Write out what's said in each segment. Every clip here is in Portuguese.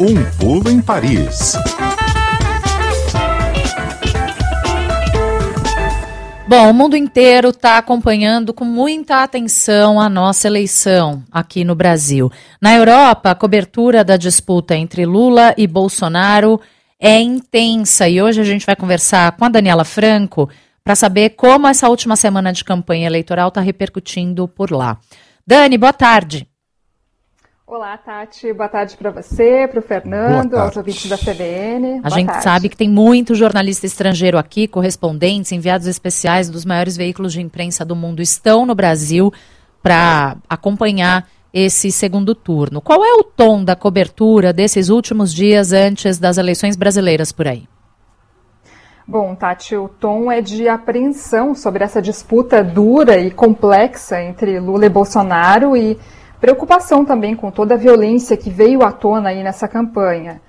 Um pulo em Paris. Bom, o mundo inteiro está acompanhando com muita atenção a nossa eleição aqui no Brasil. Na Europa, a cobertura da disputa entre Lula e Bolsonaro é intensa e hoje a gente vai conversar com a Daniela Franco para saber como essa última semana de campanha eleitoral está repercutindo por lá. Dani, boa tarde. Olá, Tati. Boa tarde para você, para o Fernando, aos ouvintes da CBN. A Boa gente tarde. sabe que tem muito jornalista estrangeiro aqui, correspondentes, enviados especiais dos maiores veículos de imprensa do mundo estão no Brasil para acompanhar esse segundo turno. Qual é o tom da cobertura desses últimos dias antes das eleições brasileiras por aí? Bom, Tati, o tom é de apreensão sobre essa disputa dura e complexa entre Lula e Bolsonaro e Preocupação também com toda a violência que veio à tona aí nessa campanha.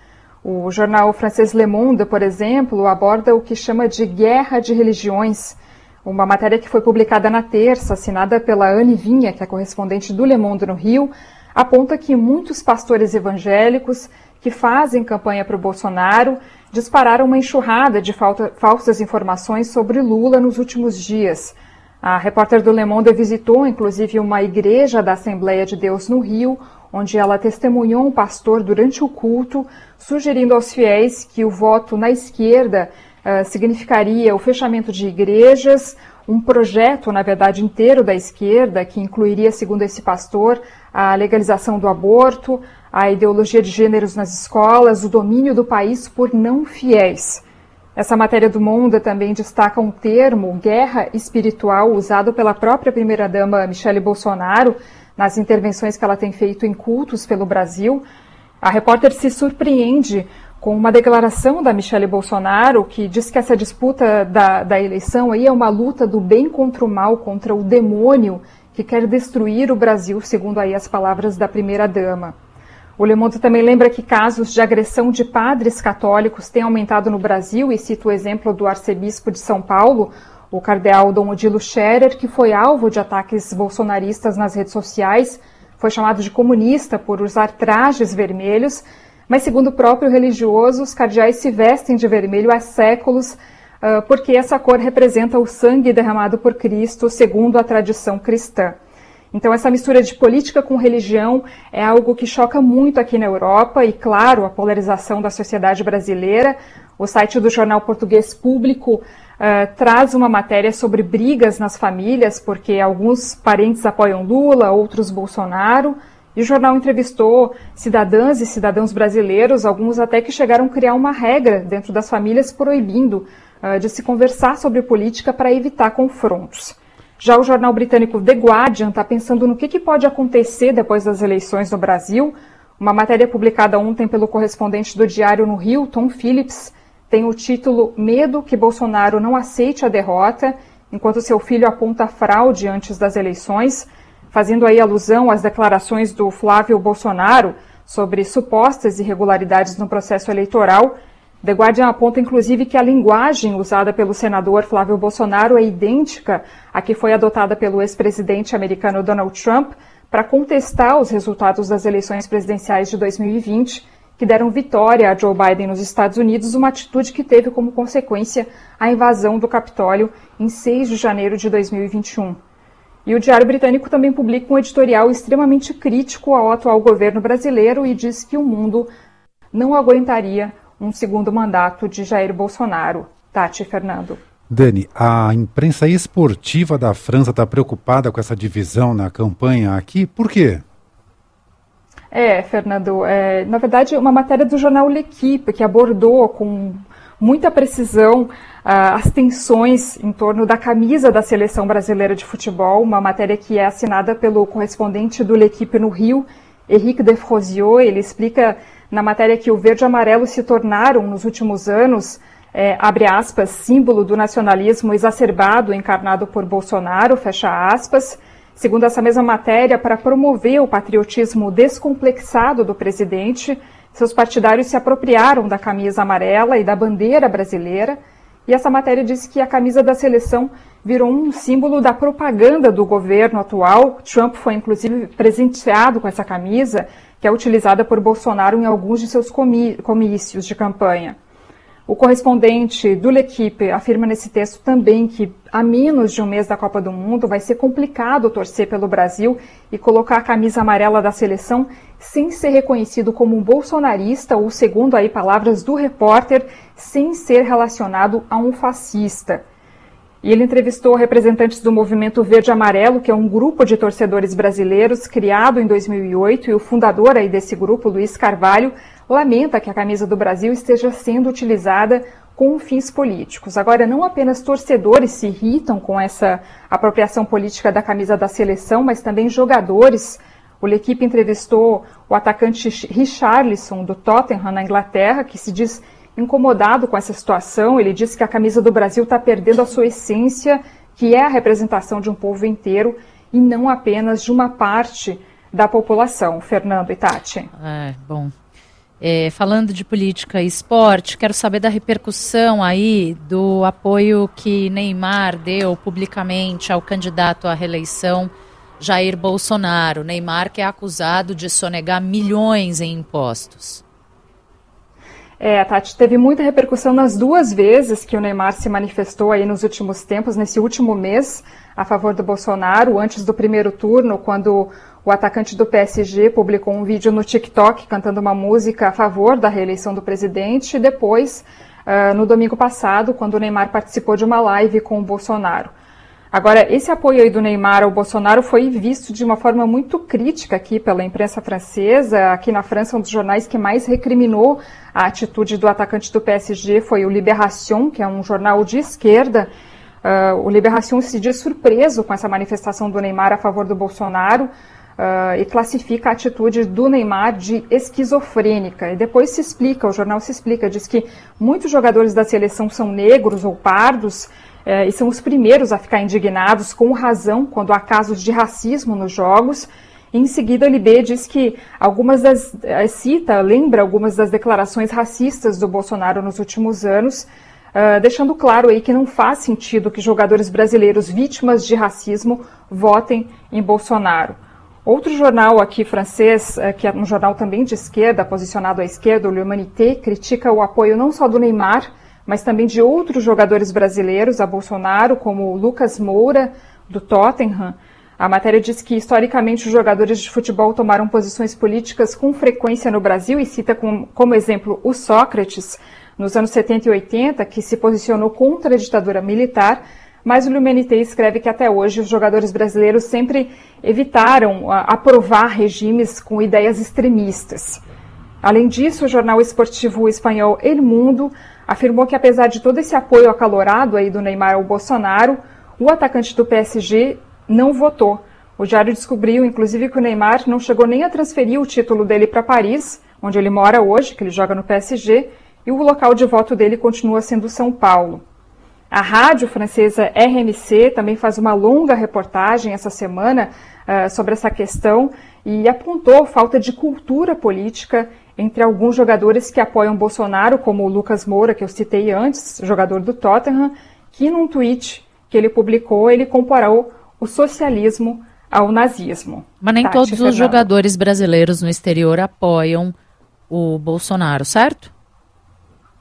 O jornal francês Le Monde, por exemplo, aborda o que chama de guerra de religiões, uma matéria que foi publicada na terça, assinada pela Anne Vinha, que é correspondente do Le Monde no Rio, aponta que muitos pastores evangélicos que fazem campanha para o Bolsonaro dispararam uma enxurrada de falsas informações sobre Lula nos últimos dias. A repórter do Le Monde visitou, inclusive, uma igreja da Assembleia de Deus no Rio, onde ela testemunhou um pastor durante o culto, sugerindo aos fiéis que o voto na esquerda uh, significaria o fechamento de igrejas, um projeto, na verdade, inteiro da esquerda, que incluiria, segundo esse pastor, a legalização do aborto, a ideologia de gêneros nas escolas, o domínio do país por não fiéis. Essa matéria do Monde também destaca um termo, guerra espiritual, usado pela própria primeira-dama Michele Bolsonaro nas intervenções que ela tem feito em cultos pelo Brasil. A repórter se surpreende com uma declaração da Michele Bolsonaro que diz que essa disputa da, da eleição aí é uma luta do bem contra o mal, contra o demônio que quer destruir o Brasil, segundo aí as palavras da primeira-dama. O Le Monde também lembra que casos de agressão de padres católicos têm aumentado no Brasil e cita o exemplo do arcebispo de São Paulo, o cardeal Dom Odilo Scherer, que foi alvo de ataques bolsonaristas nas redes sociais, foi chamado de comunista por usar trajes vermelhos, mas segundo o próprio religioso, os cardeais se vestem de vermelho há séculos uh, porque essa cor representa o sangue derramado por Cristo, segundo a tradição cristã. Então, essa mistura de política com religião é algo que choca muito aqui na Europa e, claro, a polarização da sociedade brasileira. O site do jornal português Público uh, traz uma matéria sobre brigas nas famílias, porque alguns parentes apoiam Lula, outros Bolsonaro. E o jornal entrevistou cidadãs e cidadãos brasileiros, alguns até que chegaram a criar uma regra dentro das famílias proibindo uh, de se conversar sobre política para evitar confrontos. Já o jornal britânico The Guardian está pensando no que, que pode acontecer depois das eleições no Brasil. Uma matéria publicada ontem pelo correspondente do Diário no Rio, Tom Phillips, tem o título Medo que Bolsonaro não aceite a derrota, enquanto seu filho aponta fraude antes das eleições, fazendo aí alusão às declarações do Flávio Bolsonaro sobre supostas irregularidades no processo eleitoral The Guardian aponta, inclusive, que a linguagem usada pelo senador Flávio Bolsonaro é idêntica à que foi adotada pelo ex-presidente americano Donald Trump para contestar os resultados das eleições presidenciais de 2020, que deram vitória a Joe Biden nos Estados Unidos, uma atitude que teve como consequência a invasão do Capitólio em 6 de janeiro de 2021. E o Diário Britânico também publica um editorial extremamente crítico ao atual governo brasileiro e diz que o mundo não aguentaria um segundo mandato de Jair Bolsonaro. Tati Fernando. Dani, a imprensa esportiva da França está preocupada com essa divisão na campanha aqui, por quê? É, Fernando, é, na verdade, uma matéria do jornal L'Equipe que abordou com muita precisão uh, as tensões em torno da camisa da seleção brasileira de futebol, uma matéria que é assinada pelo correspondente do L'Equipe no Rio, Henrique Defrosiot. Ele explica na matéria que o verde e amarelo se tornaram, nos últimos anos, é, abre aspas, símbolo do nacionalismo exacerbado encarnado por Bolsonaro, fecha aspas. Segundo essa mesma matéria, para promover o patriotismo descomplexado do presidente, seus partidários se apropriaram da camisa amarela e da bandeira brasileira. E essa matéria diz que a camisa da seleção virou um símbolo da propaganda do governo atual. Trump foi inclusive presenteado com essa camisa que é utilizada por Bolsonaro em alguns de seus comícios de campanha. O correspondente do L'Equipe afirma nesse texto também que, a menos de um mês da Copa do Mundo, vai ser complicado torcer pelo Brasil e colocar a camisa amarela da seleção sem ser reconhecido como um bolsonarista ou, segundo aí palavras do repórter, sem ser relacionado a um fascista. E ele entrevistou representantes do Movimento Verde Amarelo, que é um grupo de torcedores brasileiros criado em 2008, e o fundador aí desse grupo, Luiz Carvalho, lamenta que a camisa do Brasil esteja sendo utilizada com fins políticos. Agora, não apenas torcedores se irritam com essa apropriação política da camisa da seleção, mas também jogadores. O equipe entrevistou o atacante Richarlison do Tottenham na Inglaterra, que se diz incomodado com essa situação. Ele disse que a camisa do Brasil está perdendo a sua essência, que é a representação de um povo inteiro e não apenas de uma parte da população. Fernando e Tati. É, bom. É, falando de política e esporte, quero saber da repercussão aí do apoio que Neymar deu publicamente ao candidato à reeleição Jair Bolsonaro. Neymar que é acusado de sonegar milhões em impostos. É, Tati, teve muita repercussão nas duas vezes que o Neymar se manifestou aí nos últimos tempos, nesse último mês, a favor do Bolsonaro, antes do primeiro turno, quando o atacante do PSG publicou um vídeo no TikTok cantando uma música a favor da reeleição do presidente, e depois, uh, no domingo passado, quando o Neymar participou de uma live com o Bolsonaro. Agora, esse apoio aí do Neymar ao Bolsonaro foi visto de uma forma muito crítica aqui pela imprensa francesa. Aqui na França, um dos jornais que mais recriminou a atitude do atacante do PSG foi o Libération, que é um jornal de esquerda. Uh, o Libération se diz surpreso com essa manifestação do Neymar a favor do Bolsonaro. Uh, e classifica a atitude do Neymar de esquizofrênica. E depois se explica, o jornal se explica, diz que muitos jogadores da seleção são negros ou pardos, é, e são os primeiros a ficar indignados, com razão, quando há casos de racismo nos jogos. Em seguida, o LB diz que algumas das. É, cita, lembra algumas das declarações racistas do Bolsonaro nos últimos anos, uh, deixando claro aí que não faz sentido que jogadores brasileiros vítimas de racismo votem em Bolsonaro. Outro jornal aqui francês, é, que é um jornal também de esquerda, posicionado à esquerda, o Le Humanité, critica o apoio não só do Neymar, mas também de outros jogadores brasileiros a Bolsonaro, como Lucas Moura, do Tottenham. A matéria diz que, historicamente, os jogadores de futebol tomaram posições políticas com frequência no Brasil e cita com, como exemplo o Sócrates, nos anos 70 e 80, que se posicionou contra a ditadura militar, mas o Lumenité escreve que até hoje os jogadores brasileiros sempre evitaram aprovar regimes com ideias extremistas. Além disso, o jornal esportivo espanhol El Mundo afirmou que apesar de todo esse apoio acalorado aí do Neymar ao Bolsonaro, o atacante do PSG não votou. O diário descobriu, inclusive, que o Neymar não chegou nem a transferir o título dele para Paris, onde ele mora hoje, que ele joga no PSG, e o local de voto dele continua sendo São Paulo. A rádio francesa RMC também faz uma longa reportagem essa semana uh, sobre essa questão e apontou falta de cultura política entre alguns jogadores que apoiam Bolsonaro, como o Lucas Moura, que eu citei antes, jogador do Tottenham, que num tweet que ele publicou, ele comparou o socialismo ao nazismo. Mas nem Tati todos os jogadores brasileiros no exterior apoiam o Bolsonaro, certo?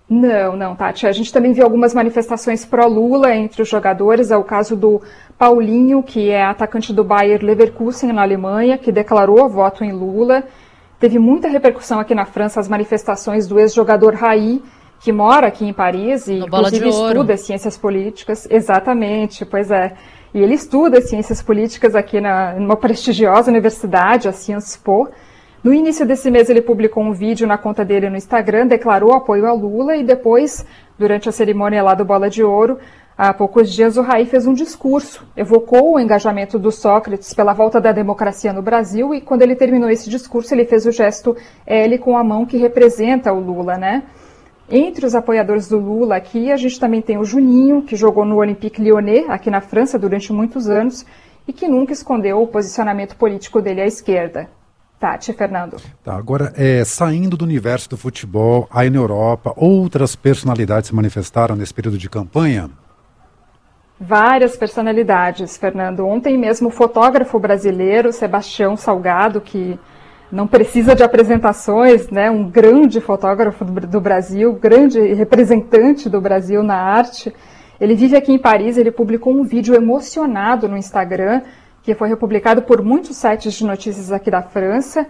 Não, não, Tati. A gente também viu algumas manifestações pró-Lula entre os jogadores. É o caso do Paulinho, que é atacante do Bayer Leverkusen na Alemanha, que declarou voto em Lula. Teve muita repercussão aqui na França as manifestações do ex-jogador Raí, que mora aqui em Paris e inclusive estuda ciências políticas. Exatamente, pois é. E ele estuda ciências políticas aqui na, numa prestigiosa universidade, a Sciences Po. No início desse mês, ele publicou um vídeo na conta dele no Instagram, declarou apoio a Lula e depois, durante a cerimônia lá do Bola de Ouro, Há poucos dias, o Raí fez um discurso, evocou o engajamento do Sócrates pela volta da democracia no Brasil e, quando ele terminou esse discurso, ele fez o gesto L com a mão que representa o Lula, né? Entre os apoiadores do Lula aqui, a gente também tem o Juninho, que jogou no Olympique Lyonnais, aqui na França, durante muitos anos, e que nunca escondeu o posicionamento político dele à esquerda. Tati, Fernando. Tá, agora, é, saindo do universo do futebol, aí na Europa, outras personalidades se manifestaram nesse período de campanha? Várias personalidades, Fernando. Ontem mesmo o fotógrafo brasileiro Sebastião Salgado, que não precisa de apresentações, né? Um grande fotógrafo do, Brasil, grande representante do Brasil na arte. Ele vive aqui em Paris, ele publicou um vídeo emocionado no Instagram, que foi republicado por muitos sites de notícias aqui da França.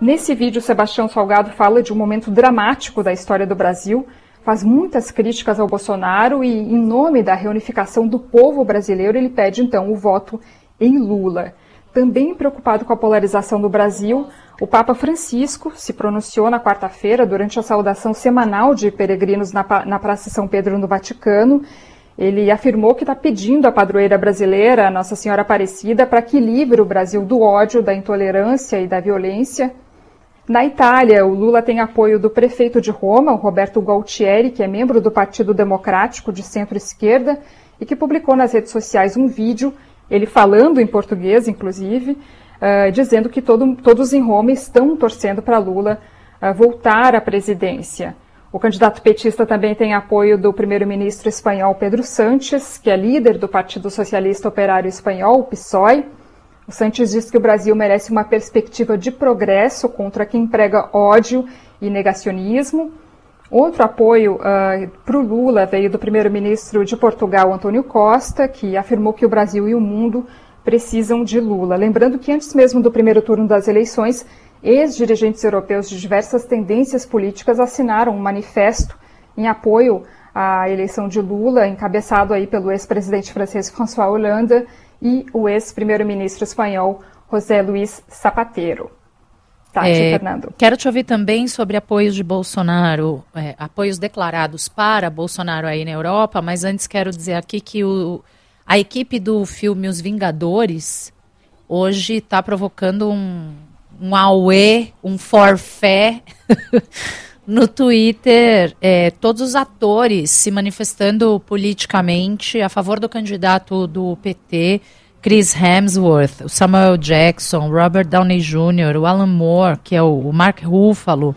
Nesse vídeo, Sebastião Salgado fala de um momento dramático da história do Brasil, faz muitas críticas ao Bolsonaro e, em nome da reunificação do povo brasileiro, ele pede então o voto em Lula. Também preocupado com a polarização do Brasil, o Papa Francisco se pronunciou na quarta-feira durante a saudação semanal de peregrinos na, na Praça São Pedro no Vaticano. Ele afirmou que está pedindo à padroeira brasileira, Nossa Senhora Aparecida, para que livre o Brasil do ódio, da intolerância e da violência. Na Itália, o Lula tem apoio do prefeito de Roma, o Roberto Gualtieri, que é membro do Partido Democrático de centro-esquerda e que publicou nas redes sociais um vídeo, ele falando em português, inclusive, uh, dizendo que todo, todos em Roma estão torcendo para Lula uh, voltar à presidência. O candidato petista também tem apoio do primeiro-ministro espanhol Pedro Sánchez, que é líder do Partido Socialista Operário Espanhol, PSOE. O Sánchez diz que o Brasil merece uma perspectiva de progresso contra quem prega ódio e negacionismo. Outro apoio uh, para o Lula veio do primeiro-ministro de Portugal, Antônio Costa, que afirmou que o Brasil e o mundo precisam de Lula. Lembrando que antes mesmo do primeiro turno das eleições, Ex-dirigentes europeus de diversas tendências políticas assinaram um manifesto em apoio à eleição de Lula, encabeçado aí pelo ex-presidente francês François Hollande e o ex-primeiro-ministro espanhol José Luiz Zapatero. Tati, é, Fernando. Quero te ouvir também sobre apoios de Bolsonaro, é, apoios declarados para Bolsonaro aí na Europa, mas antes quero dizer aqui que o, a equipe do filme Os Vingadores hoje está provocando um, um auê, um forfé no Twitter, é, todos os atores se manifestando politicamente a favor do candidato do PT, Chris Hemsworth, o Samuel Jackson, Robert Downey Jr., o Alan Moore, que é o, o Mark Ruffalo,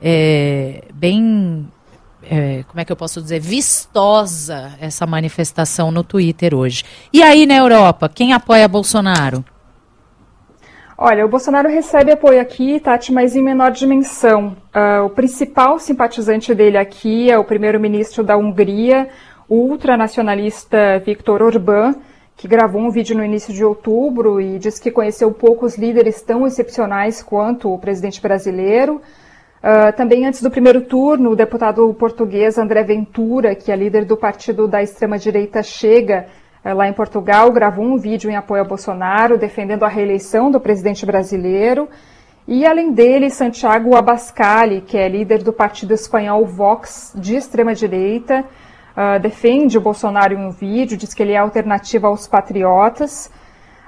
é, bem, é, como é que eu posso dizer, vistosa essa manifestação no Twitter hoje. E aí na Europa, quem apoia Bolsonaro? Olha, o Bolsonaro recebe apoio aqui, Tati, mas em menor dimensão. Uh, o principal simpatizante dele aqui é o primeiro-ministro da Hungria, o ultranacionalista Viktor Orbán, que gravou um vídeo no início de outubro e disse que conheceu poucos líderes tão excepcionais quanto o presidente brasileiro. Uh, também antes do primeiro turno, o deputado português André Ventura, que é líder do partido da extrema-direita Chega, lá em Portugal, gravou um vídeo em apoio a Bolsonaro, defendendo a reeleição do presidente brasileiro. E, além dele, Santiago Abascal, que é líder do partido espanhol Vox, de extrema-direita, uh, defende o Bolsonaro em um vídeo, diz que ele é alternativa aos patriotas.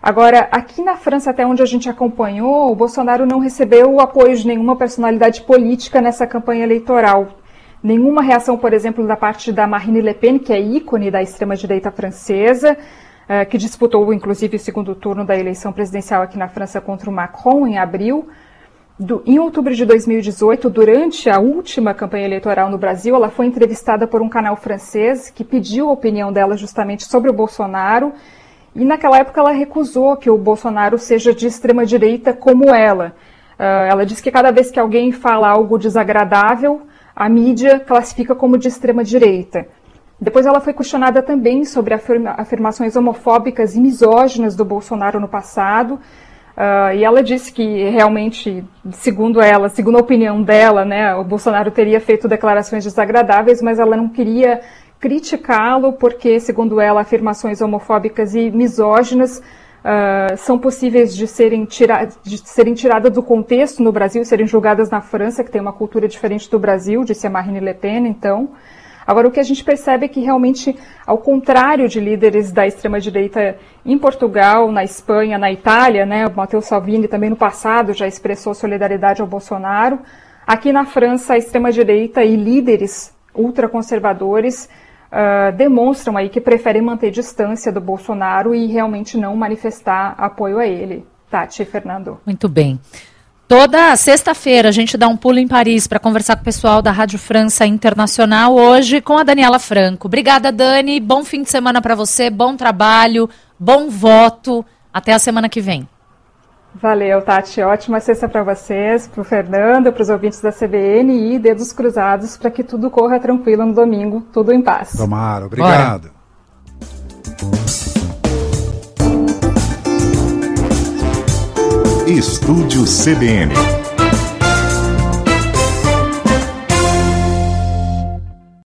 Agora, aqui na França, até onde a gente acompanhou, o Bolsonaro não recebeu o apoio de nenhuma personalidade política nessa campanha eleitoral nenhuma reação, por exemplo, da parte da Marine Le Pen, que é ícone da extrema-direita francesa, uh, que disputou, inclusive, o segundo turno da eleição presidencial aqui na França contra o Macron em abril. Do, em outubro de 2018, durante a última campanha eleitoral no Brasil, ela foi entrevistada por um canal francês que pediu a opinião dela justamente sobre o Bolsonaro. E naquela época ela recusou que o Bolsonaro seja de extrema direita como ela. Uh, ela diz que cada vez que alguém fala algo desagradável, a mídia classifica como de extrema direita. Depois ela foi questionada também sobre afirma afirmações homofóbicas e misóginas do Bolsonaro no passado. Uh, e ela disse que realmente, segundo ela, segundo a opinião dela, né, o Bolsonaro teria feito declarações desagradáveis, mas ela não queria criticá-lo porque, segundo ela, afirmações homofóbicas e misóginas uh, são possíveis de serem, tira de serem tiradas do contexto no Brasil, serem julgadas na França, que tem uma cultura diferente do Brasil, disse a Marine Le Pen, então. Agora, o que a gente percebe é que realmente, ao contrário de líderes da extrema-direita em Portugal, na Espanha, na Itália, né, o Matteo Salvini também no passado já expressou solidariedade ao Bolsonaro, aqui na França, a extrema-direita e líderes ultraconservadores uh, demonstram aí que preferem manter distância do Bolsonaro e realmente não manifestar apoio a ele. Tati, Fernando. Muito bem. Toda sexta-feira a gente dá um pulo em Paris para conversar com o pessoal da Rádio França Internacional, hoje com a Daniela Franco. Obrigada, Dani. Bom fim de semana para você, bom trabalho, bom voto. Até a semana que vem. Valeu, Tati. Ótima sexta para vocês, para o Fernando, para os ouvintes da CBN e dedos cruzados para que tudo corra tranquilo no domingo, tudo em paz. Tomara, obrigado. Estúdio CBN.